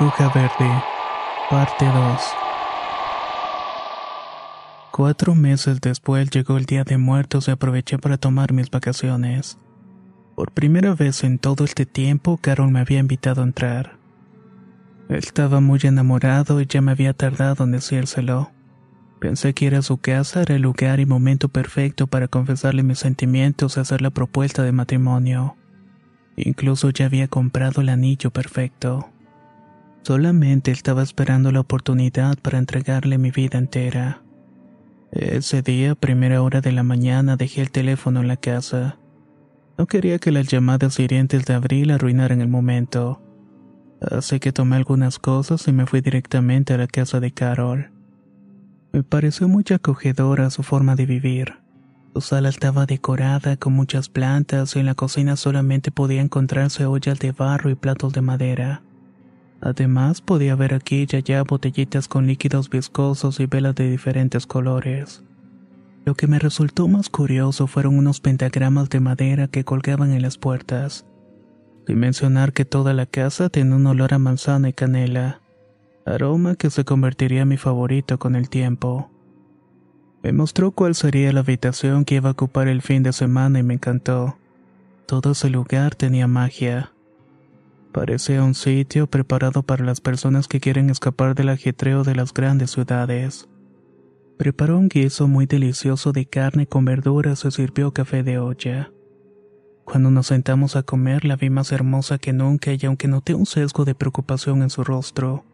Bruja Verde, parte 2. Cuatro meses después llegó el Día de Muertos y aproveché para tomar mis vacaciones. Por primera vez en todo este tiempo, Carol me había invitado a entrar. Estaba muy enamorado y ya me había tardado en decírselo. Pensé que ir a su casa era el lugar y momento perfecto para confesarle mis sentimientos y hacer la propuesta de matrimonio. Incluso ya había comprado el anillo perfecto. Solamente estaba esperando la oportunidad para entregarle mi vida entera. Ese día, primera hora de la mañana, dejé el teléfono en la casa. No quería que las llamadas hirientes de abril arruinaran el momento. Así que tomé algunas cosas y me fui directamente a la casa de Carol. Me pareció muy acogedora su forma de vivir. Su sala estaba decorada con muchas plantas y en la cocina solamente podía encontrarse ollas de barro y platos de madera. Además, podía ver aquí y allá botellitas con líquidos viscosos y velas de diferentes colores. Lo que me resultó más curioso fueron unos pentagramas de madera que colgaban en las puertas. Sin mencionar que toda la casa tenía un olor a manzana y canela, aroma que se convertiría en mi favorito con el tiempo. Me mostró cuál sería la habitación que iba a ocupar el fin de semana y me encantó. Todo ese lugar tenía magia. Parecía un sitio preparado para las personas que quieren escapar del ajetreo de las grandes ciudades. Preparó un guiso muy delicioso de carne con verduras y sirvió café de olla. Cuando nos sentamos a comer la vi más hermosa que nunca y aunque noté un sesgo de preocupación en su rostro,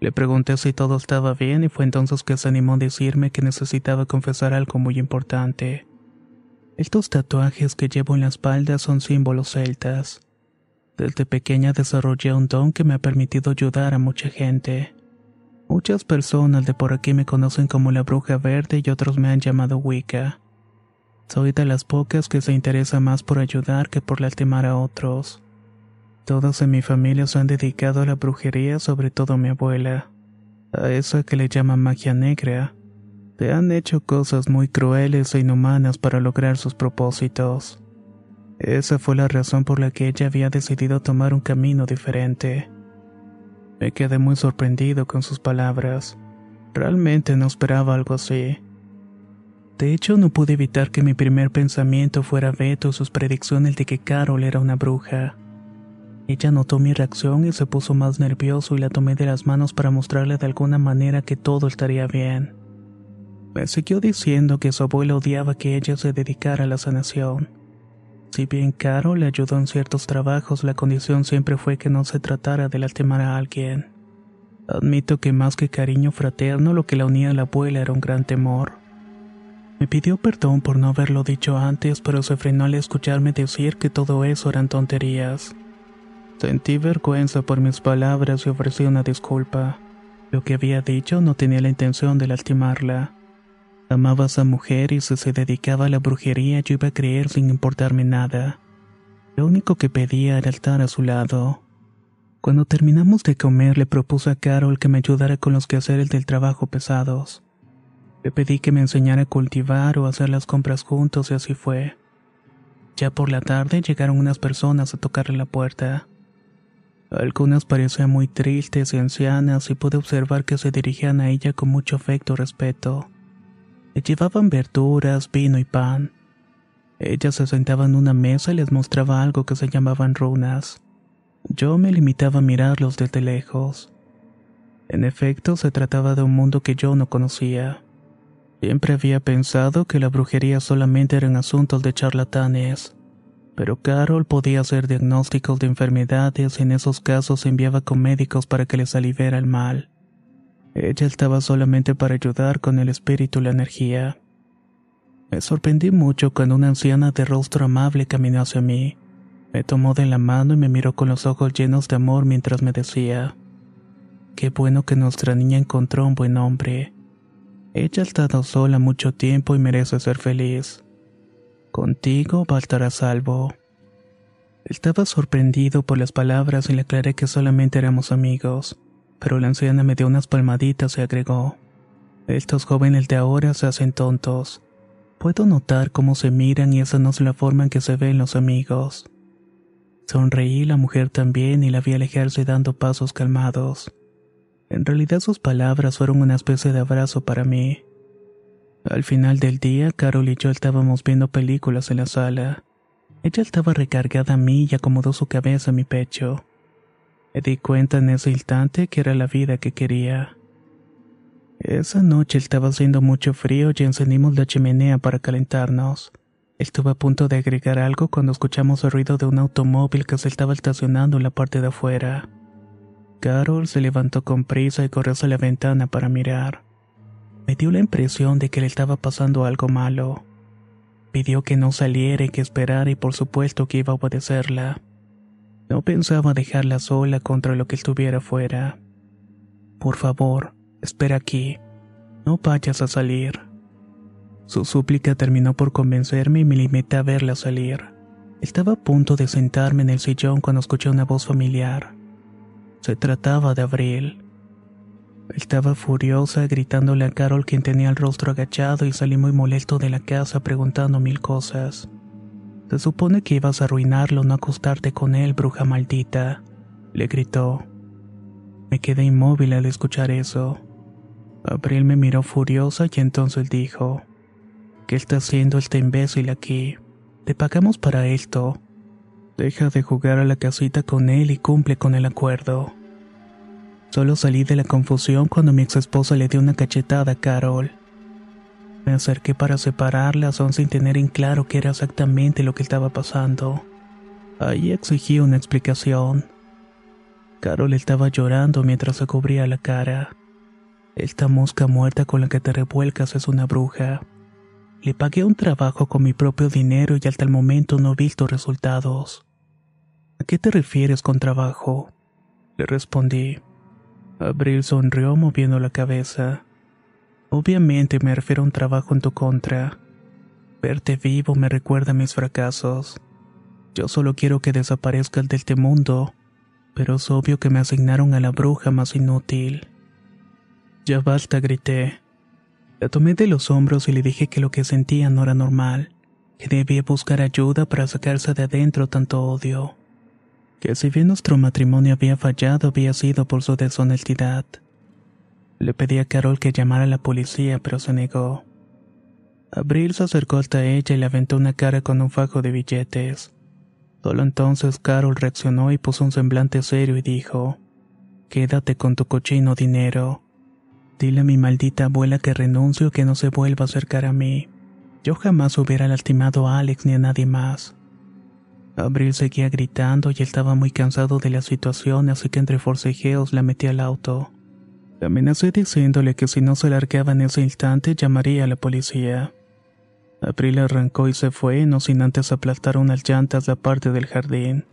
le pregunté si todo estaba bien y fue entonces que se animó a decirme que necesitaba confesar algo muy importante. Estos tatuajes que llevo en la espalda son símbolos celtas. Desde pequeña desarrollé un don que me ha permitido ayudar a mucha gente. Muchas personas de por aquí me conocen como la bruja verde y otros me han llamado Wicca. Soy de las pocas que se interesa más por ayudar que por lastimar a otros. Todos en mi familia se han dedicado a la brujería, sobre todo mi abuela. A esa que le llaman magia negra. Te han hecho cosas muy crueles e inhumanas para lograr sus propósitos. Esa fue la razón por la que ella había decidido tomar un camino diferente. Me quedé muy sorprendido con sus palabras. Realmente no esperaba algo así. De hecho, no pude evitar que mi primer pensamiento fuera Beto sus predicciones de que Carol era una bruja. Ella notó mi reacción y se puso más nervioso y la tomé de las manos para mostrarle de alguna manera que todo estaría bien. Me siguió diciendo que su abuela odiaba que ella se dedicara a la sanación si bien Carol le ayudó en ciertos trabajos, la condición siempre fue que no se tratara de lastimar a alguien. Admito que más que cariño fraterno, lo que la unía a la abuela era un gran temor. Me pidió perdón por no haberlo dicho antes, pero se frenó al escucharme decir que todo eso eran tonterías. Sentí vergüenza por mis palabras y ofrecí una disculpa. Lo que había dicho no tenía la intención de lastimarla. Amaba a esa mujer y si se dedicaba a la brujería yo iba a creer sin importarme nada. Lo único que pedía era estar a su lado. Cuando terminamos de comer le propuse a Carol que me ayudara con los quehaceres del trabajo pesados. Le pedí que me enseñara a cultivar o hacer las compras juntos y así fue. Ya por la tarde llegaron unas personas a tocarle la puerta. Algunas parecían muy tristes y ancianas y pude observar que se dirigían a ella con mucho afecto y respeto. Le llevaban verduras, vino y pan. Ella se sentaba en una mesa y les mostraba algo que se llamaban runas. Yo me limitaba a mirarlos desde lejos. En efecto, se trataba de un mundo que yo no conocía. Siempre había pensado que la brujería solamente eran asuntos de charlatanes, pero Carol podía hacer diagnósticos de enfermedades y en esos casos enviaba con médicos para que les aliviara el mal. Ella estaba solamente para ayudar con el espíritu y la energía. Me sorprendí mucho cuando una anciana de rostro amable caminó hacia mí. Me tomó de la mano y me miró con los ojos llenos de amor mientras me decía, Qué bueno que nuestra niña encontró un buen hombre. Ella ha estado sola mucho tiempo y merece ser feliz. Contigo va a salvo. Estaba sorprendido por las palabras y le aclaré que solamente éramos amigos, pero la anciana me dio unas palmaditas y agregó, Estos jóvenes de ahora se hacen tontos. Puedo notar cómo se miran y esa no es la forma en que se ven los amigos. Sonreí la mujer también y la vi alejarse dando pasos calmados. En realidad sus palabras fueron una especie de abrazo para mí. Al final del día, Carol y yo estábamos viendo películas en la sala. Ella estaba recargada a mí y acomodó su cabeza en mi pecho. Me di cuenta en ese instante que era la vida que quería. Esa noche estaba haciendo mucho frío y encendimos la chimenea para calentarnos. Estuve a punto de agregar algo cuando escuchamos el ruido de un automóvil que se estaba estacionando en la parte de afuera. Carol se levantó con prisa y corrió hacia la ventana para mirar. Me dio la impresión de que le estaba pasando algo malo. Pidió que no saliera y que esperara y por supuesto que iba a obedecerla. No pensaba dejarla sola contra lo que estuviera fuera. Por favor, espera aquí. No vayas a salir. Su súplica terminó por convencerme y me limité a verla salir. Estaba a punto de sentarme en el sillón cuando escuché una voz familiar. Se trataba de Abril. Estaba furiosa gritándole a Carol quien tenía el rostro agachado y salí muy molesto de la casa preguntando mil cosas. Se supone que ibas a arruinarlo, no acostarte con él, bruja maldita, le gritó. Me quedé inmóvil al escuchar eso. Abril me miró furiosa y entonces dijo, ¿Qué está haciendo este imbécil aquí? Te pagamos para esto. Deja de jugar a la casita con él y cumple con el acuerdo. Solo salí de la confusión cuando mi ex esposa le dio una cachetada a Carol. Me acerqué para separarlas aún sin tener en claro qué era exactamente lo que estaba pasando. Ahí exigí una explicación. Carol estaba llorando mientras se cubría la cara. Esta mosca muerta con la que te revuelcas es una bruja. Le pagué un trabajo con mi propio dinero y hasta el momento no he visto resultados. ¿A qué te refieres con trabajo? Le respondí. Abril sonrió moviendo la cabeza. Obviamente me refiero a un trabajo en tu contra. Verte vivo me recuerda a mis fracasos. Yo solo quiero que desaparezcas de este mundo, pero es obvio que me asignaron a la bruja más inútil. Ya basta, grité. La tomé de los hombros y le dije que lo que sentía no era normal, que debía buscar ayuda para sacarse de adentro tanto odio que si bien nuestro matrimonio había fallado había sido por su deshonestidad. Le pedí a Carol que llamara a la policía, pero se negó. Abril se acercó hasta ella y le aventó una cara con un fajo de billetes. Solo entonces Carol reaccionó y puso un semblante serio y dijo, Quédate con tu cochino dinero. Dile a mi maldita abuela que renuncio que no se vuelva a acercar a mí. Yo jamás hubiera lastimado a Alex ni a nadie más. Abril seguía gritando y estaba muy cansado de la situación, así que entre forcejeos la metí al auto. La amenacé diciéndole que si no se largaba en ese instante llamaría a la policía. Abril arrancó y se fue, no sin antes aplastar unas llantas de parte del jardín.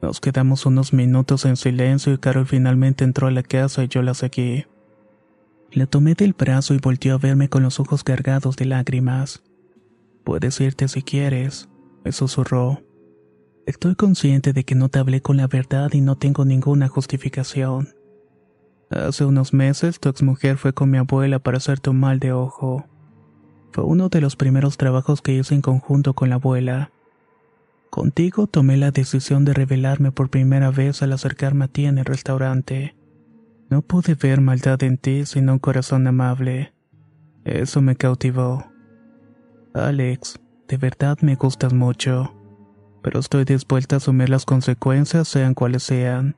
Nos quedamos unos minutos en silencio y Carol finalmente entró a la casa y yo la seguí. La tomé del brazo y volteó a verme con los ojos cargados de lágrimas. Puedes irte si quieres, me susurró. Estoy consciente de que no te hablé con la verdad y no tengo ninguna justificación. Hace unos meses tu exmujer fue con mi abuela para hacerte un mal de ojo. Fue uno de los primeros trabajos que hice en conjunto con la abuela. Contigo tomé la decisión de revelarme por primera vez al acercarme a ti en el restaurante. No pude ver maldad en ti sino un corazón amable. Eso me cautivó. Alex, de verdad me gustas mucho, pero estoy dispuesta a asumir las consecuencias sean cuales sean.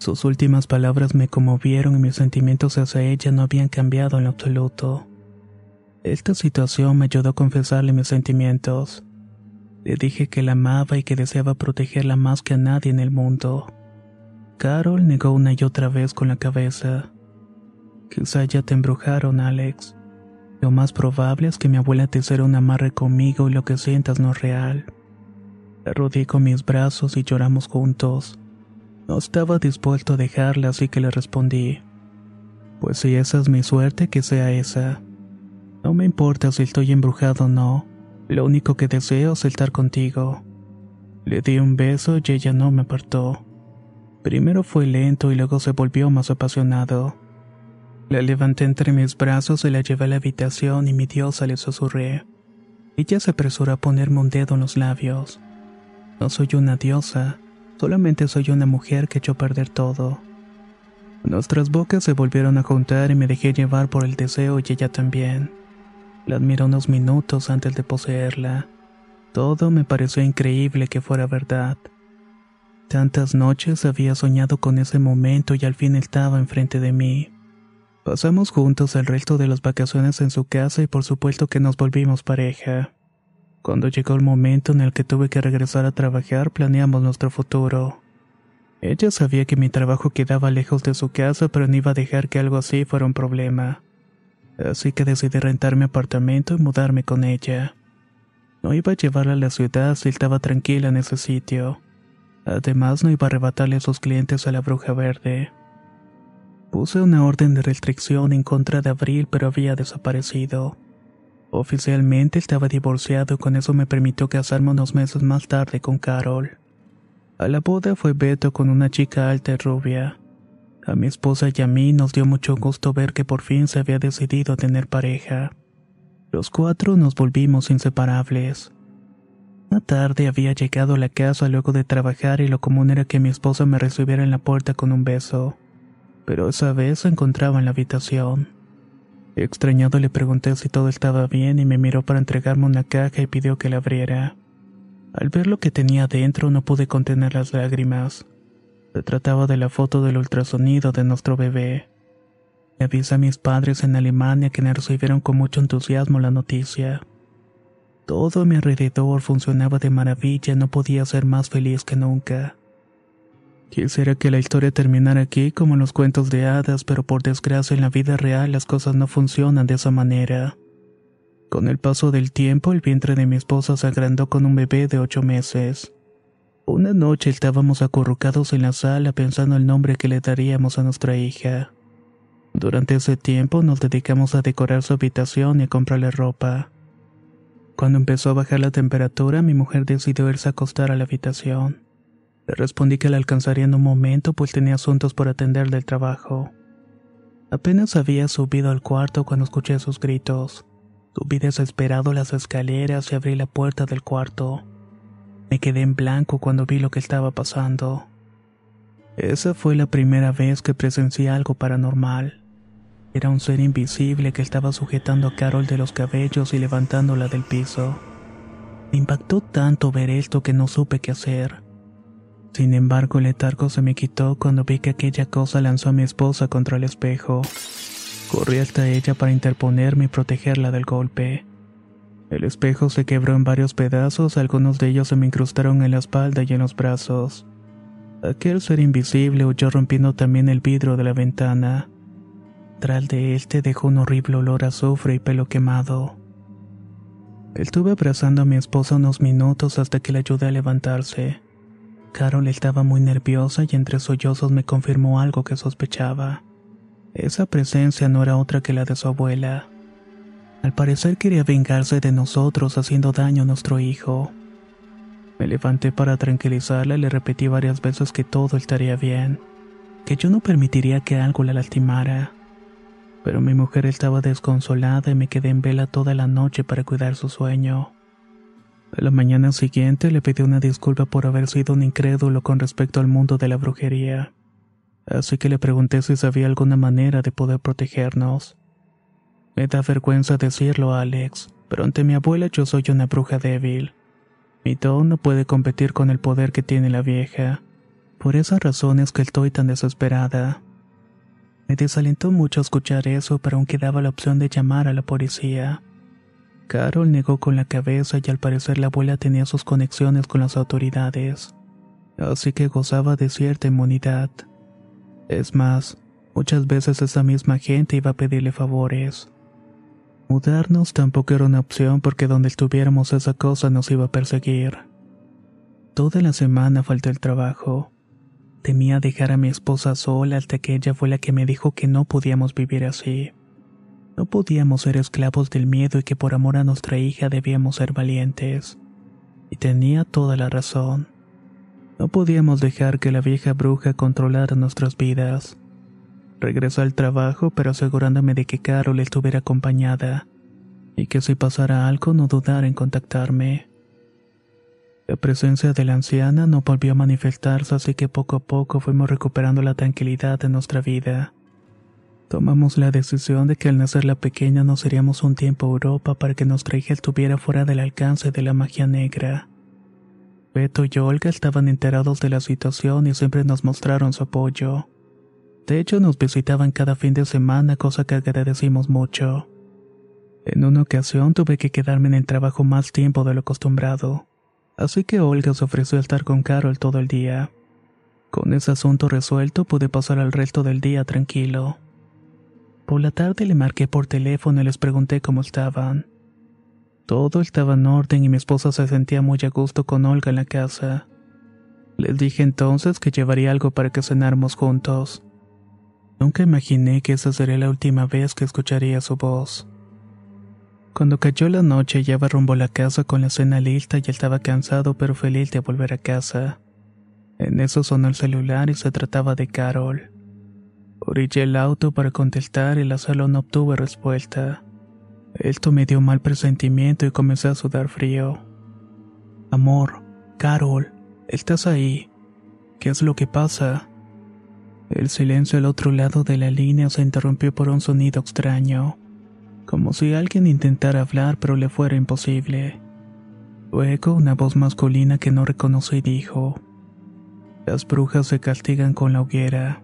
Sus últimas palabras me conmovieron y mis sentimientos hacia ella no habían cambiado en absoluto. Esta situación me ayudó a confesarle mis sentimientos. Le dije que la amaba y que deseaba protegerla más que a nadie en el mundo. Carol negó una y otra vez con la cabeza. Quizá ya te embrujaron, Alex. Lo más probable es que mi abuela te hiciera un amarre conmigo y lo que sientas no es real. La rodeé con mis brazos y lloramos juntos. No estaba dispuesto a dejarla, así que le respondí. Pues si esa es mi suerte, que sea esa. No me importa si estoy embrujado o no. Lo único que deseo es estar contigo. Le di un beso y ella no me apartó. Primero fue lento y luego se volvió más apasionado. La levanté entre mis brazos y la llevé a la habitación y mi diosa le susurré. Ella se apresuró a ponerme un dedo en los labios. No soy una diosa, solamente soy una mujer que echó a perder todo. Nuestras bocas se volvieron a juntar y me dejé llevar por el deseo y ella también. La admiré unos minutos antes de poseerla. Todo me pareció increíble que fuera verdad. Tantas noches había soñado con ese momento y al fin estaba enfrente de mí. Pasamos juntos el resto de las vacaciones en su casa y por supuesto que nos volvimos pareja. Cuando llegó el momento en el que tuve que regresar a trabajar, planeamos nuestro futuro. Ella sabía que mi trabajo quedaba lejos de su casa, pero no iba a dejar que algo así fuera un problema así que decidí rentar mi apartamento y mudarme con ella. No iba a llevarla a la ciudad si estaba tranquila en ese sitio. Además, no iba a arrebatarle a sus clientes a la bruja verde. Puse una orden de restricción en contra de Abril, pero había desaparecido. Oficialmente estaba divorciado y con eso me permitió casarme unos meses más tarde con Carol. A la boda fue Beto con una chica alta y rubia. A mi esposa y a mí nos dio mucho gusto ver que por fin se había decidido a tener pareja. Los cuatro nos volvimos inseparables. Una tarde había llegado a la casa luego de trabajar y lo común era que mi esposa me recibiera en la puerta con un beso. Pero esa vez se encontraba en la habitación. Extrañado le pregunté si todo estaba bien y me miró para entregarme una caja y pidió que la abriera. Al ver lo que tenía dentro no pude contener las lágrimas. Se trataba de la foto del ultrasonido de nuestro bebé. Le avisé a mis padres en Alemania que me recibieron con mucho entusiasmo la noticia. Todo a mi alrededor funcionaba de maravilla no podía ser más feliz que nunca. Quisiera que la historia terminara aquí como en los cuentos de hadas, pero por desgracia en la vida real las cosas no funcionan de esa manera. Con el paso del tiempo, el vientre de mi esposa se agrandó con un bebé de ocho meses. Una noche estábamos acurrucados en la sala pensando el nombre que le daríamos a nuestra hija. Durante ese tiempo nos dedicamos a decorar su habitación y a comprarle ropa. Cuando empezó a bajar la temperatura, mi mujer decidió irse a acostar a la habitación. Le respondí que la alcanzaría en un momento, pues tenía asuntos por atender del trabajo. Apenas había subido al cuarto cuando escuché sus gritos. Subí desesperado las escaleras y abrí la puerta del cuarto. Me quedé en blanco cuando vi lo que estaba pasando. Esa fue la primera vez que presencié algo paranormal. Era un ser invisible que estaba sujetando a Carol de los cabellos y levantándola del piso. Me impactó tanto ver esto que no supe qué hacer. Sin embargo, el letargo se me quitó cuando vi que aquella cosa lanzó a mi esposa contra el espejo. Corrí hasta ella para interponerme y protegerla del golpe. El espejo se quebró en varios pedazos, algunos de ellos se me incrustaron en la espalda y en los brazos. Aquel ser invisible huyó rompiendo también el vidrio de la ventana. Tras de este dejó un horrible olor a azufre y pelo quemado. Estuve abrazando a mi esposa unos minutos hasta que la ayudé a levantarse. Carol estaba muy nerviosa y entre sollozos me confirmó algo que sospechaba. Esa presencia no era otra que la de su abuela. Al parecer quería vengarse de nosotros haciendo daño a nuestro hijo. Me levanté para tranquilizarla y le repetí varias veces que todo estaría bien, que yo no permitiría que algo la lastimara. Pero mi mujer estaba desconsolada y me quedé en vela toda la noche para cuidar su sueño. A la mañana siguiente le pedí una disculpa por haber sido un incrédulo con respecto al mundo de la brujería. Así que le pregunté si sabía alguna manera de poder protegernos. Me da vergüenza decirlo, Alex, pero ante mi abuela yo soy una bruja débil. Mi don no puede competir con el poder que tiene la vieja. Por esas razones que estoy tan desesperada. Me desalentó mucho escuchar eso, pero aún quedaba la opción de llamar a la policía. Carol negó con la cabeza y al parecer la abuela tenía sus conexiones con las autoridades, así que gozaba de cierta inmunidad. Es más, muchas veces esa misma gente iba a pedirle favores. Mudarnos tampoco era una opción porque donde estuviéramos esa cosa nos iba a perseguir. Toda la semana falté el trabajo. Temía dejar a mi esposa sola hasta que ella fue la que me dijo que no podíamos vivir así. No podíamos ser esclavos del miedo y que por amor a nuestra hija debíamos ser valientes. Y tenía toda la razón. No podíamos dejar que la vieja bruja controlara nuestras vidas. Regresó al trabajo, pero asegurándome de que Carol estuviera acompañada, y que si pasara algo no dudara en contactarme. La presencia de la anciana no volvió a manifestarse, así que poco a poco fuimos recuperando la tranquilidad de nuestra vida. Tomamos la decisión de que al nacer la pequeña nos iríamos un tiempo a Europa para que nuestra hija estuviera fuera del alcance de la magia negra. Beto y Olga estaban enterados de la situación y siempre nos mostraron su apoyo. De hecho, nos visitaban cada fin de semana, cosa que agradecimos mucho. En una ocasión tuve que quedarme en el trabajo más tiempo de lo acostumbrado, así que Olga se ofreció a estar con Carol todo el día. Con ese asunto resuelto pude pasar el resto del día tranquilo. Por la tarde le marqué por teléfono y les pregunté cómo estaban. Todo estaba en orden y mi esposa se sentía muy a gusto con Olga en la casa. Les dije entonces que llevaría algo para que cenáramos juntos. Nunca imaginé que esa sería la última vez que escucharía su voz. Cuando cayó la noche ya rumbo la casa con la cena lista y estaba cansado pero feliz de volver a casa. En eso sonó el celular y se trataba de Carol. Orillé el auto para contestar y la sala no obtuvo respuesta. Esto me dio mal presentimiento y comencé a sudar frío. Amor, Carol, ¿estás ahí? ¿Qué es lo que pasa? El silencio al otro lado de la línea se interrumpió por un sonido extraño, como si alguien intentara hablar pero le fuera imposible. Luego una voz masculina que no reconocí dijo, Las brujas se castigan con la hoguera.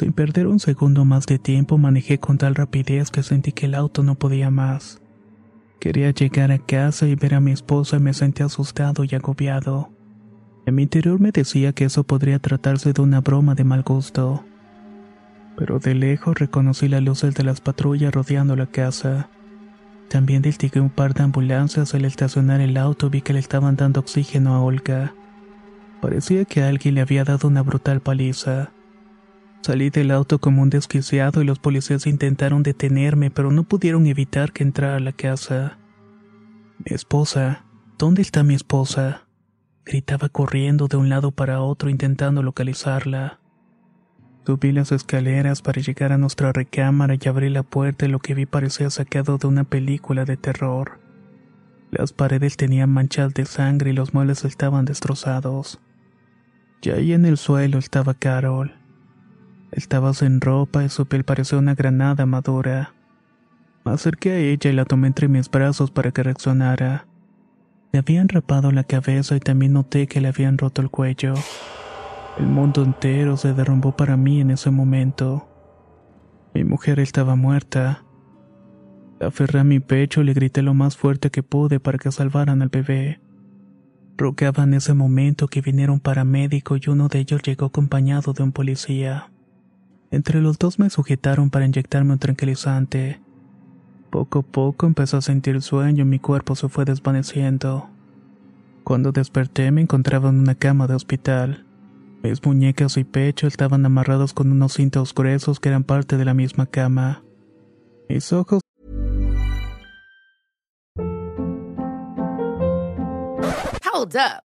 Sin perder un segundo más de tiempo manejé con tal rapidez que sentí que el auto no podía más. Quería llegar a casa y ver a mi esposa y me sentí asustado y agobiado. En mi interior me decía que eso podría tratarse de una broma de mal gusto. Pero de lejos reconocí las luces de las patrullas rodeando la casa. También distinguí un par de ambulancias al estacionar el auto vi que le estaban dando oxígeno a Olga. Parecía que alguien le había dado una brutal paliza. Salí del auto como un desquiciado y los policías intentaron detenerme, pero no pudieron evitar que entrara a la casa. Mi esposa, ¿dónde está mi esposa? Gritaba corriendo de un lado para otro intentando localizarla. Subí las escaleras para llegar a nuestra recámara y abrí la puerta y lo que vi parecía sacado de una película de terror. Las paredes tenían manchas de sangre y los muebles estaban destrozados. Y ahí en el suelo estaba Carol. Estaba sin ropa y su piel parecía una granada madura. Me acerqué a ella y la tomé entre mis brazos para que reaccionara. Le habían rapado la cabeza y también noté que le habían roto el cuello. El mundo entero se derrumbó para mí en ese momento. Mi mujer estaba muerta. La aferré a mi pecho y le grité lo más fuerte que pude para que salvaran al bebé. Rogaba en ese momento que viniera un paramédico y uno de ellos llegó acompañado de un policía. Entre los dos me sujetaron para inyectarme un tranquilizante. Poco a poco empecé a sentir sueño y mi cuerpo se fue desvaneciendo. Cuando desperté me encontraba en una cama de hospital. Mis muñecas y pecho estaban amarrados con unos cintos gruesos que eran parte de la misma cama. Mis ojos Hold up.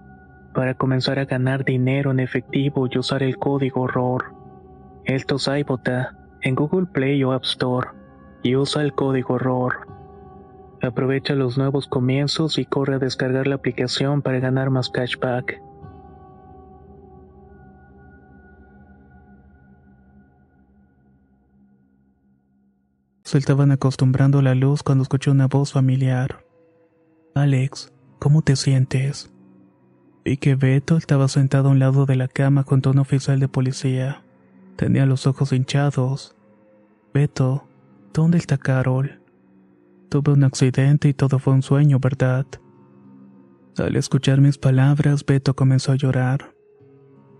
para comenzar a ganar dinero en efectivo y usar el código ROR. Esto es iBota en Google Play o App Store y usa el código ROR. Aprovecha los nuevos comienzos y corre a descargar la aplicación para ganar más cashback. Se estaban acostumbrando a la luz cuando escuché una voz familiar. Alex, ¿cómo te sientes? Vi que Beto estaba sentado a un lado de la cama junto a un oficial de policía. Tenía los ojos hinchados. Beto, ¿dónde está Carol? Tuve un accidente y todo fue un sueño, ¿verdad? Al escuchar mis palabras, Beto comenzó a llorar.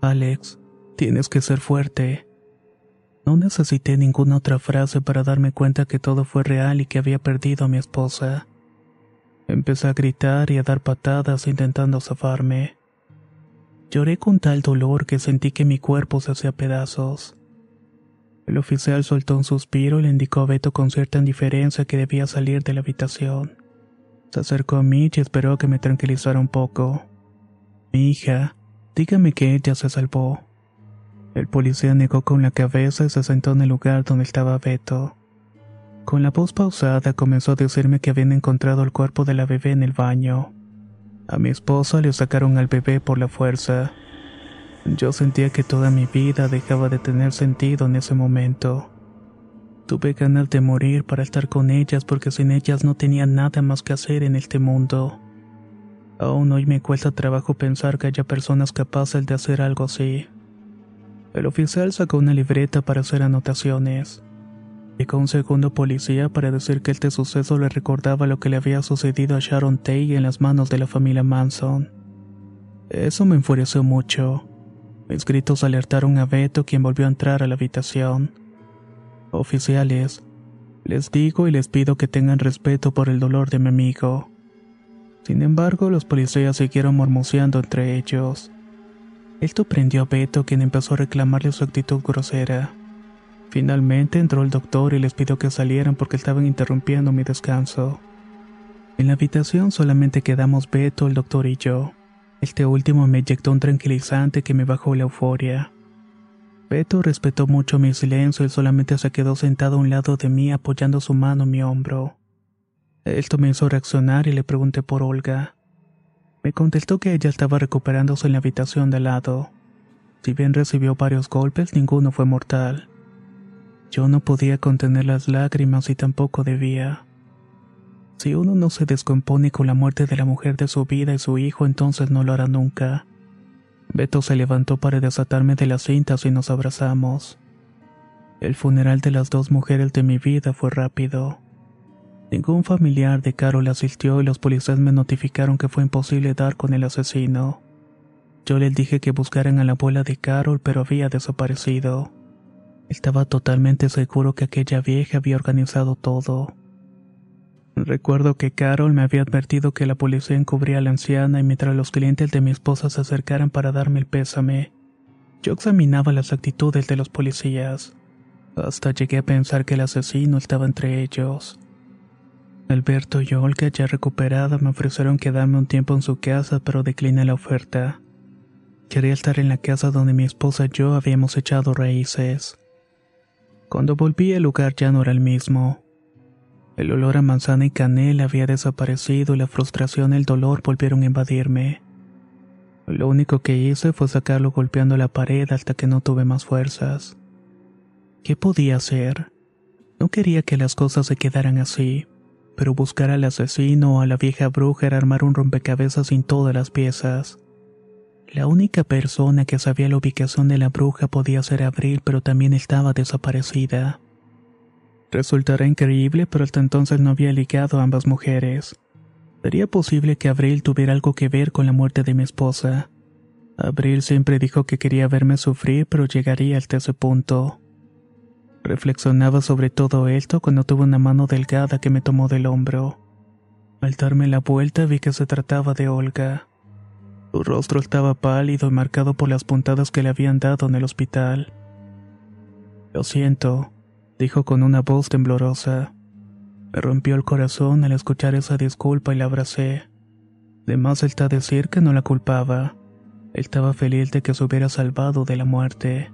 Alex, tienes que ser fuerte. No necesité ninguna otra frase para darme cuenta que todo fue real y que había perdido a mi esposa. Empecé a gritar y a dar patadas intentando zafarme. Lloré con tal dolor que sentí que mi cuerpo se hacía pedazos. El oficial soltó un suspiro y le indicó a Beto con cierta indiferencia que debía salir de la habitación. Se acercó a mí y esperó que me tranquilizara un poco. Mi hija, dígame que ella se salvó. El policía negó con la cabeza y se sentó en el lugar donde estaba Beto. Con la voz pausada comenzó a decirme que habían encontrado el cuerpo de la bebé en el baño. A mi esposa le sacaron al bebé por la fuerza. Yo sentía que toda mi vida dejaba de tener sentido en ese momento. Tuve ganas de morir para estar con ellas porque sin ellas no tenía nada más que hacer en este mundo. Aún hoy me cuesta trabajo pensar que haya personas capaces de hacer algo así. El oficial sacó una libreta para hacer anotaciones. Llegó un segundo policía para decir que este suceso le recordaba lo que le había sucedido a Sharon Tate en las manos de la familia Manson. Eso me enfureció mucho. Mis gritos alertaron a Beto, quien volvió a entrar a la habitación. Oficiales, les digo y les pido que tengan respeto por el dolor de mi amigo. Sin embargo, los policías siguieron murmureando entre ellos. Esto prendió a Beto, quien empezó a reclamarle su actitud grosera. Finalmente entró el doctor y les pidió que salieran porque estaban interrumpiendo mi descanso. En la habitación solamente quedamos Beto, el doctor y yo. Este último me inyectó un tranquilizante que me bajó la euforia. Beto respetó mucho mi silencio y solamente se quedó sentado a un lado de mí apoyando su mano en mi hombro. Esto me hizo reaccionar y le pregunté por Olga. Me contestó que ella estaba recuperándose en la habitación de lado. Si bien recibió varios golpes, ninguno fue mortal. Yo no podía contener las lágrimas y tampoco debía. Si uno no se descompone con la muerte de la mujer de su vida y su hijo, entonces no lo hará nunca. Beto se levantó para desatarme de las cintas y nos abrazamos. El funeral de las dos mujeres de mi vida fue rápido. Ningún familiar de Carol asistió y los policías me notificaron que fue imposible dar con el asesino. Yo les dije que buscaran a la abuela de Carol, pero había desaparecido. Estaba totalmente seguro que aquella vieja había organizado todo. Recuerdo que Carol me había advertido que la policía encubría a la anciana y mientras los clientes de mi esposa se acercaran para darme el pésame, yo examinaba las actitudes de los policías. Hasta llegué a pensar que el asesino estaba entre ellos. Alberto y Olga, ya recuperada, me ofrecieron quedarme un tiempo en su casa, pero decliné la oferta. Quería estar en la casa donde mi esposa y yo habíamos echado raíces. Cuando volví el lugar ya no era el mismo. El olor a manzana y canela había desaparecido y la frustración y el dolor volvieron a invadirme. Lo único que hice fue sacarlo golpeando la pared hasta que no tuve más fuerzas. ¿Qué podía hacer? No quería que las cosas se quedaran así, pero buscar al asesino o a la vieja bruja era armar un rompecabezas sin todas las piezas. La única persona que sabía la ubicación de la bruja podía ser Abril, pero también estaba desaparecida. Resultará increíble, pero hasta entonces no había ligado a ambas mujeres. ¿Sería posible que Abril tuviera algo que ver con la muerte de mi esposa? Abril siempre dijo que quería verme sufrir, pero llegaría hasta ese punto. Reflexionaba sobre todo esto cuando tuve una mano delgada que me tomó del hombro. Al darme la vuelta vi que se trataba de Olga. Su rostro estaba pálido y marcado por las puntadas que le habían dado en el hospital. Lo siento, dijo con una voz temblorosa. Me rompió el corazón al escuchar esa disculpa y la abracé. De más está decir que no la culpaba. Estaba feliz de que se hubiera salvado de la muerte.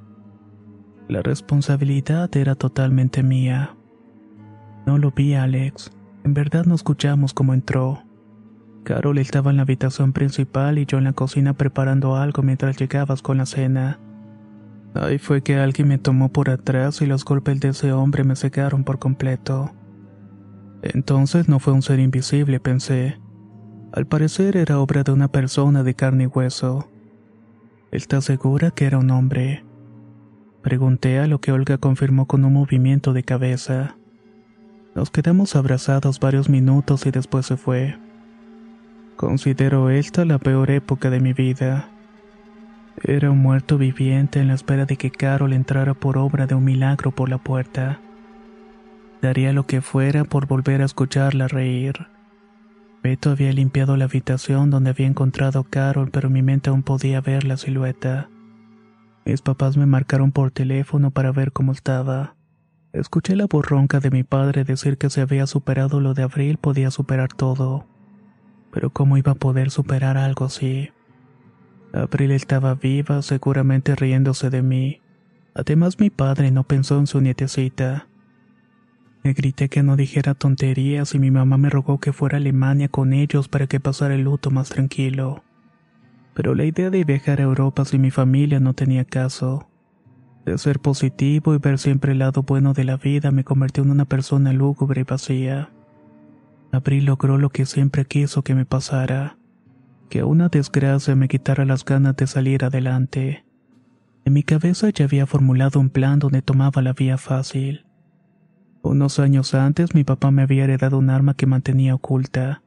La responsabilidad era totalmente mía. No lo vi, Alex. En verdad no escuchamos cómo entró. Carol estaba en la habitación principal y yo en la cocina preparando algo mientras llegabas con la cena. Ahí fue que alguien me tomó por atrás y los golpes de ese hombre me cegaron por completo. Entonces no fue un ser invisible, pensé. Al parecer era obra de una persona de carne y hueso. ¿Estás segura que era un hombre? Pregunté a lo que Olga confirmó con un movimiento de cabeza. Nos quedamos abrazados varios minutos y después se fue. Considero esta la peor época de mi vida. Era un muerto viviente en la espera de que Carol entrara por obra de un milagro por la puerta. Daría lo que fuera por volver a escucharla reír. Beto había limpiado la habitación donde había encontrado a Carol, pero mi mente aún podía ver la silueta. Mis papás me marcaron por teléfono para ver cómo estaba. Escuché la borronca de mi padre decir que si había superado lo de abril podía superar todo. Pero ¿cómo iba a poder superar algo así? Abril estaba viva, seguramente riéndose de mí. Además mi padre no pensó en su nietecita. Me grité que no dijera tonterías y mi mamá me rogó que fuera a Alemania con ellos para que pasara el luto más tranquilo. Pero la idea de viajar a Europa sin mi familia no tenía caso. De ser positivo y ver siempre el lado bueno de la vida me convirtió en una persona lúgubre y vacía. Abril logró lo que siempre quiso que me pasara que una desgracia me quitara las ganas de salir adelante. En mi cabeza ya había formulado un plan donde tomaba la vía fácil. Unos años antes mi papá me había heredado un arma que mantenía oculta.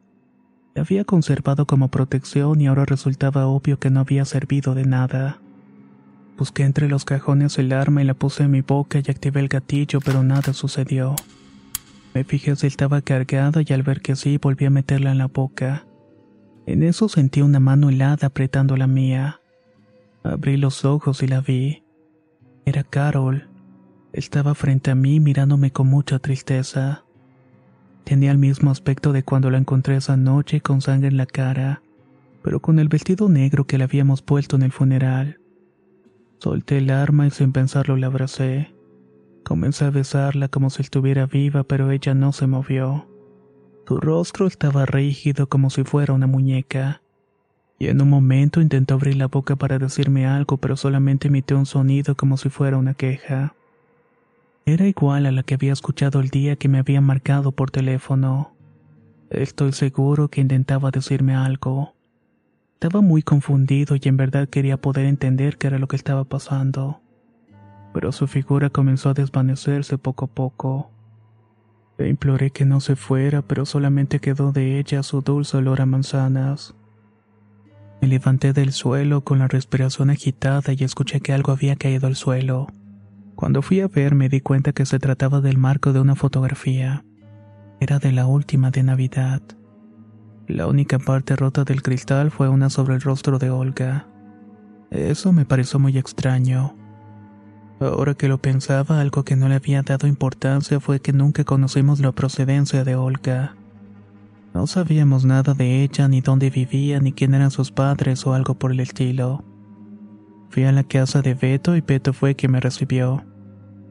La había conservado como protección y ahora resultaba obvio que no había servido de nada. Busqué entre los cajones el arma y la puse en mi boca y activé el gatillo, pero nada sucedió. Me fijé si estaba cargada y al ver que sí volví a meterla en la boca. En eso sentí una mano helada apretando la mía. Abrí los ojos y la vi. Era Carol. Estaba frente a mí mirándome con mucha tristeza. Tenía el mismo aspecto de cuando la encontré esa noche con sangre en la cara, pero con el vestido negro que le habíamos puesto en el funeral. Solté el arma y sin pensarlo la abracé. Comencé a besarla como si estuviera viva, pero ella no se movió. Su rostro estaba rígido como si fuera una muñeca. Y en un momento intentó abrir la boca para decirme algo, pero solamente emitió un sonido como si fuera una queja. Era igual a la que había escuchado el día que me había marcado por teléfono. Estoy seguro que intentaba decirme algo. Estaba muy confundido y en verdad quería poder entender qué era lo que estaba pasando. Pero su figura comenzó a desvanecerse poco a poco. Le imploré que no se fuera, pero solamente quedó de ella su dulce olor a manzanas. Me levanté del suelo con la respiración agitada y escuché que algo había caído al suelo. Cuando fui a ver me di cuenta que se trataba del marco de una fotografía. Era de la última de Navidad. La única parte rota del cristal fue una sobre el rostro de Olga. Eso me pareció muy extraño. Ahora que lo pensaba, algo que no le había dado importancia fue que nunca conocimos la procedencia de Olga. No sabíamos nada de ella, ni dónde vivía, ni quién eran sus padres o algo por el estilo. Fui a la casa de Beto y Beto fue quien me recibió.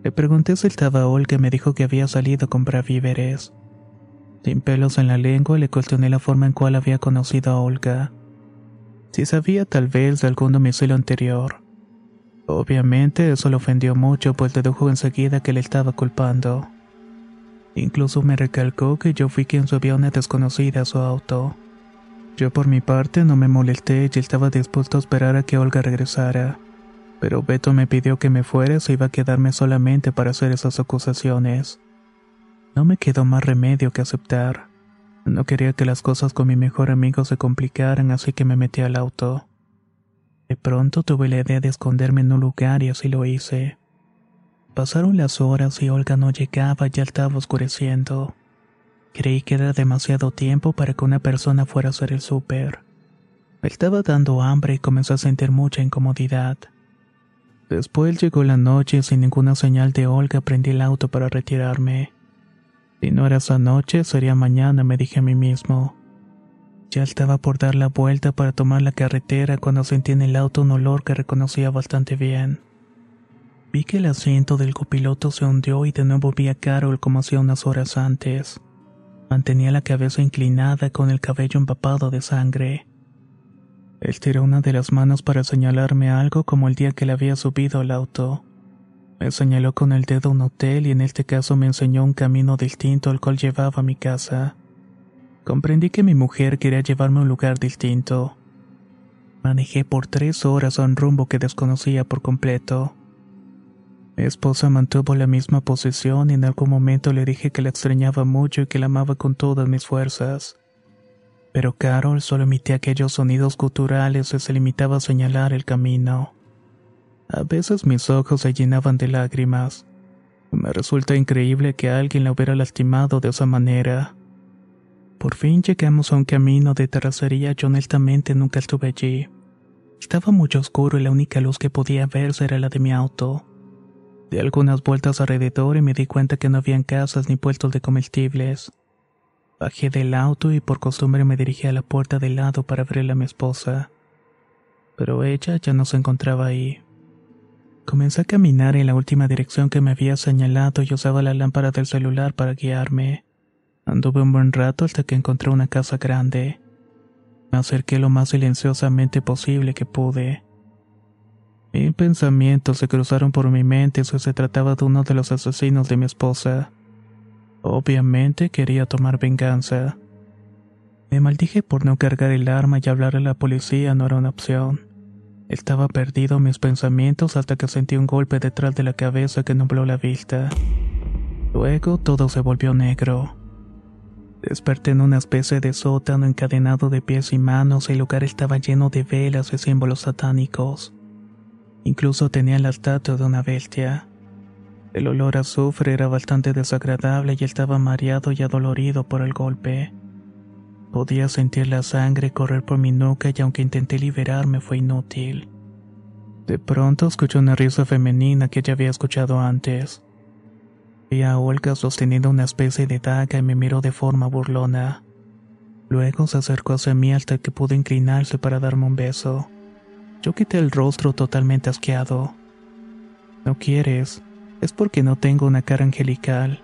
Le pregunté si estaba Olga y me dijo que había salido a comprar víveres. Sin pelos en la lengua le cuestioné la forma en cual había conocido a Olga. Si sabía tal vez de algún domicilio anterior. Obviamente eso le ofendió mucho pues dedujo enseguida que le estaba culpando. Incluso me recalcó que yo fui quien subió una desconocida a su auto. Yo por mi parte no me molesté y estaba dispuesto a esperar a que Olga regresara pero Beto me pidió que me fuera si iba a quedarme solamente para hacer esas acusaciones. No me quedó más remedio que aceptar. No quería que las cosas con mi mejor amigo se complicaran, así que me metí al auto. De pronto tuve la idea de esconderme en un lugar y así lo hice. Pasaron las horas y Olga no llegaba, ya estaba oscureciendo. Creí que era demasiado tiempo para que una persona fuera a hacer el súper. Me estaba dando hambre y comencé a sentir mucha incomodidad. Después llegó la noche y sin ninguna señal de Olga prendí el auto para retirarme. Si no era esa noche, sería mañana, me dije a mí mismo. Ya estaba por dar la vuelta para tomar la carretera cuando sentí en el auto un olor que reconocía bastante bien. Vi que el asiento del copiloto se hundió y de nuevo vi a Carol como hacía unas horas antes. Mantenía la cabeza inclinada con el cabello empapado de sangre. Estiró una de las manos para señalarme algo como el día que le había subido al auto. Me señaló con el dedo un hotel y en este caso me enseñó un camino distinto al cual llevaba a mi casa. Comprendí que mi mujer quería llevarme a un lugar distinto. Manejé por tres horas a un rumbo que desconocía por completo. Mi esposa mantuvo la misma posición y en algún momento le dije que la extrañaba mucho y que la amaba con todas mis fuerzas. Pero Carol solo emitía aquellos sonidos guturales y se limitaba a señalar el camino. A veces mis ojos se llenaban de lágrimas. Me resulta increíble que alguien la hubiera lastimado de esa manera. Por fin llegamos a un camino de terracería, yo honestamente nunca estuve allí. Estaba muy oscuro y la única luz que podía verse era la de mi auto. Di algunas vueltas alrededor y me di cuenta que no habían casas ni puestos de comestibles. Bajé del auto y por costumbre me dirigí a la puerta del lado para abrirle a mi esposa. Pero ella ya no se encontraba ahí. Comencé a caminar en la última dirección que me había señalado y usaba la lámpara del celular para guiarme. Anduve un buen rato hasta que encontré una casa grande. Me acerqué lo más silenciosamente posible que pude. Mil pensamientos se cruzaron por mi mente si se trataba de uno de los asesinos de mi esposa. Obviamente quería tomar venganza. Me maldije por no cargar el arma y hablar a la policía no era una opción. Estaba perdido en mis pensamientos hasta que sentí un golpe detrás de la cabeza que nubló la vista. Luego todo se volvió negro. Desperté en una especie de sótano encadenado de pies y manos el lugar estaba lleno de velas y símbolos satánicos. Incluso tenía la estatua de una bestia. El olor a azufre era bastante desagradable y estaba mareado y adolorido por el golpe. Podía sentir la sangre correr por mi nuca y aunque intenté liberarme fue inútil. De pronto escuché una risa femenina que ya había escuchado antes. Vi a Olga sosteniendo una especie de daga y me miró de forma burlona. Luego se acercó hacia mí hasta que pudo inclinarse para darme un beso. Yo quité el rostro totalmente asqueado. No quieres, es porque no tengo una cara angelical.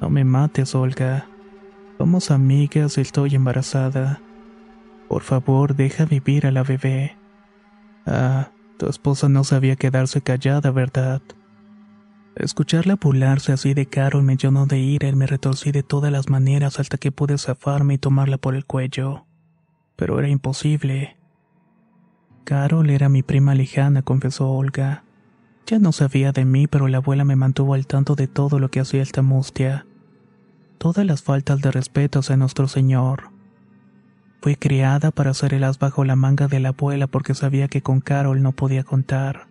No me mates, Olga. Somos amigas estoy embarazada. Por favor, deja vivir a la bebé. Ah, tu esposa no sabía quedarse callada, ¿verdad? Escucharla burlarse así de Carol me llenó de ira y me retorcí de todas las maneras hasta que pude zafarme y tomarla por el cuello. Pero era imposible. Carol era mi prima lejana, confesó Olga. Ya no sabía de mí, pero la abuela me mantuvo al tanto de todo lo que hacía esta mustia. Todas las faltas de respeto hacia nuestro Señor. Fui criada para hacer el as bajo la manga de la abuela porque sabía que con Carol no podía contar.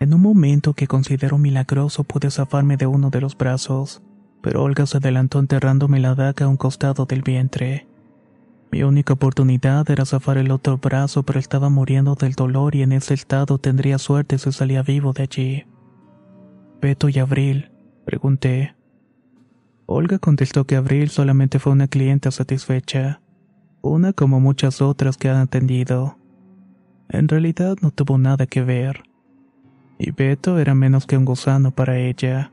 En un momento que considero milagroso pude zafarme de uno de los brazos, pero Olga se adelantó enterrándome la daga a un costado del vientre. Mi única oportunidad era zafar el otro brazo, pero estaba muriendo del dolor y en ese estado tendría suerte si salía vivo de allí. Beto y Abril, pregunté. Olga contestó que Abril solamente fue una clienta satisfecha, una como muchas otras que han atendido. En realidad no tuvo nada que ver y Beto era menos que un gusano para ella,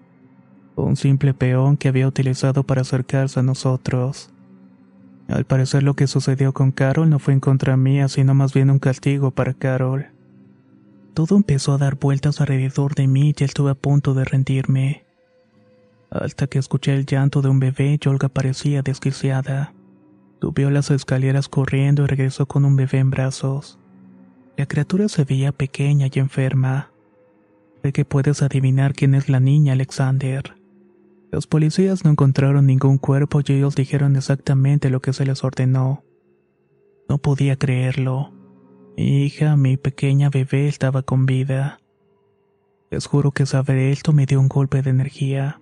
un simple peón que había utilizado para acercarse a nosotros. Al parecer lo que sucedió con Carol no fue en contra mía, sino más bien un castigo para Carol. Todo empezó a dar vueltas alrededor de mí y estuve a punto de rendirme. Hasta que escuché el llanto de un bebé y Olga parecía desquiciada. Subió las escaleras corriendo y regresó con un bebé en brazos. La criatura se veía pequeña y enferma que puedes adivinar quién es la niña, Alexander. Los policías no encontraron ningún cuerpo y ellos dijeron exactamente lo que se les ordenó. No podía creerlo. Mi hija, mi pequeña bebé, estaba con vida. Les juro que saber esto me dio un golpe de energía.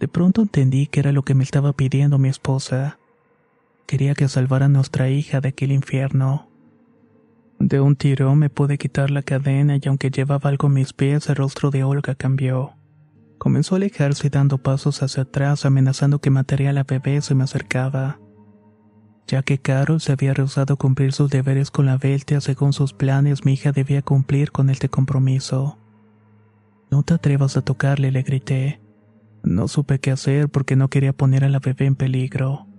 De pronto entendí que era lo que me estaba pidiendo mi esposa. Quería que salvara a nuestra hija de aquel infierno. De un tirón me pude quitar la cadena y aunque llevaba algo en mis pies, el rostro de Olga cambió. Comenzó a alejarse dando pasos hacia atrás, amenazando que mataría a la bebé si me acercaba. Ya que Carol se había rehusado a cumplir sus deberes con la Beltia según sus planes, mi hija debía cumplir con este compromiso. No te atrevas a tocarle, le grité. No supe qué hacer porque no quería poner a la bebé en peligro.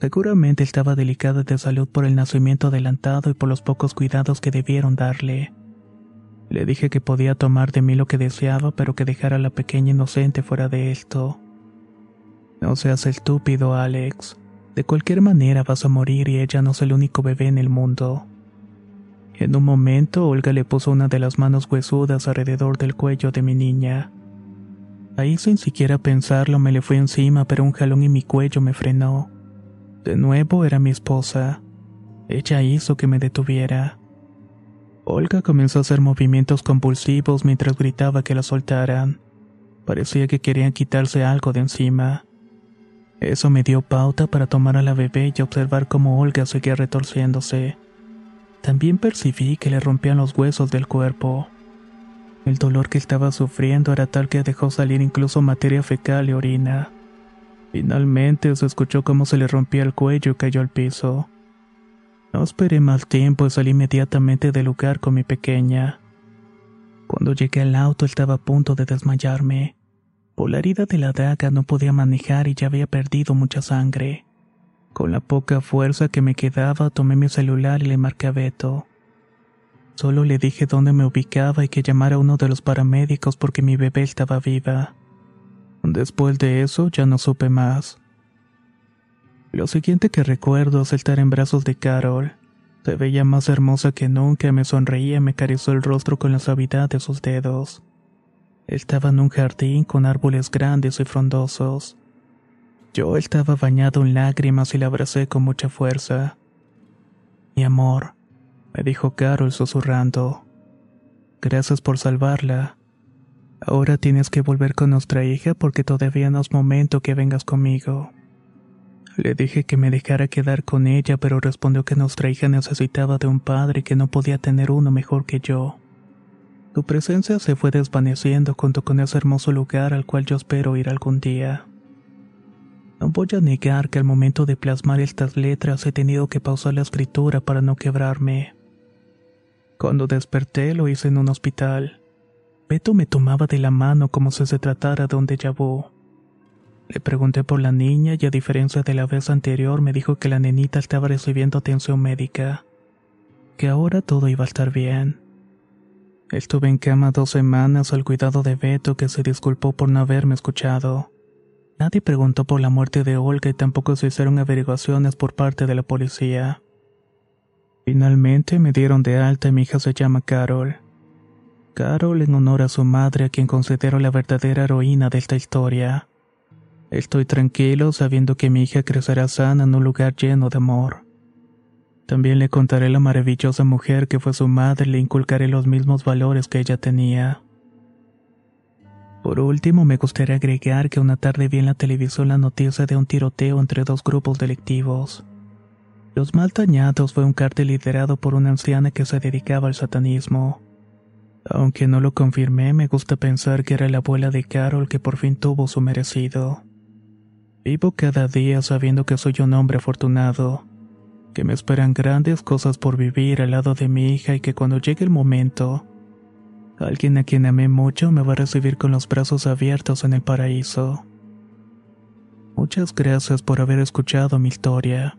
Seguramente estaba delicada de salud por el nacimiento adelantado y por los pocos cuidados que debieron darle. Le dije que podía tomar de mí lo que deseaba, pero que dejara a la pequeña inocente fuera de esto. No seas estúpido, Alex. De cualquier manera vas a morir y ella no es el único bebé en el mundo. En un momento, Olga le puso una de las manos huesudas alrededor del cuello de mi niña. Ahí sin siquiera pensarlo me le fui encima, pero un jalón en mi cuello me frenó. De nuevo era mi esposa. Ella hizo que me detuviera. Olga comenzó a hacer movimientos convulsivos mientras gritaba que la soltaran. Parecía que querían quitarse algo de encima. Eso me dio pauta para tomar a la bebé y observar cómo Olga seguía retorciéndose. También percibí que le rompían los huesos del cuerpo. El dolor que estaba sufriendo era tal que dejó salir incluso materia fecal y orina. Finalmente se escuchó cómo se le rompía el cuello y cayó al piso. No esperé más tiempo y salí inmediatamente del lugar con mi pequeña. Cuando llegué al auto estaba a punto de desmayarme. Por la herida de la daga no podía manejar y ya había perdido mucha sangre. Con la poca fuerza que me quedaba tomé mi celular y le marqué a Beto. Solo le dije dónde me ubicaba y que llamara a uno de los paramédicos porque mi bebé estaba viva. Después de eso ya no supe más. Lo siguiente que recuerdo es estar en brazos de Carol. Se veía más hermosa que nunca, me sonreía me acarició el rostro con la suavidad de sus dedos. Estaba en un jardín con árboles grandes y frondosos. Yo estaba bañado en lágrimas y la abracé con mucha fuerza. Mi amor, me dijo Carol susurrando. Gracias por salvarla. Ahora tienes que volver con nuestra hija porque todavía no es momento que vengas conmigo. Le dije que me dejara quedar con ella, pero respondió que nuestra hija necesitaba de un padre y que no podía tener uno mejor que yo. Tu presencia se fue desvaneciendo junto con ese hermoso lugar al cual yo espero ir algún día. No voy a negar que al momento de plasmar estas letras he tenido que pausar la escritura para no quebrarme. Cuando desperté lo hice en un hospital. Beto me tomaba de la mano como si se tratara de un déjà vu. Le pregunté por la niña y a diferencia de la vez anterior me dijo que la nenita estaba recibiendo atención médica, que ahora todo iba a estar bien. Estuve en cama dos semanas al cuidado de Beto que se disculpó por no haberme escuchado. Nadie preguntó por la muerte de Olga y tampoco se hicieron averiguaciones por parte de la policía. Finalmente me dieron de alta y mi hija se llama Carol. Carol en honor a su madre a quien considero la verdadera heroína de esta historia. Estoy tranquilo sabiendo que mi hija crecerá sana en un lugar lleno de amor. También le contaré la maravillosa mujer que fue su madre y le inculcaré los mismos valores que ella tenía. Por último, me gustaría agregar que una tarde vi en la televisión la noticia de un tiroteo entre dos grupos delictivos. Los Maltañados fue un cártel liderado por una anciana que se dedicaba al satanismo. Aunque no lo confirmé, me gusta pensar que era la abuela de Carol que por fin tuvo su merecido. Vivo cada día sabiendo que soy un hombre afortunado que me esperan grandes cosas por vivir al lado de mi hija y que cuando llegue el momento, alguien a quien amé mucho me va a recibir con los brazos abiertos en el paraíso. Muchas gracias por haber escuchado mi historia.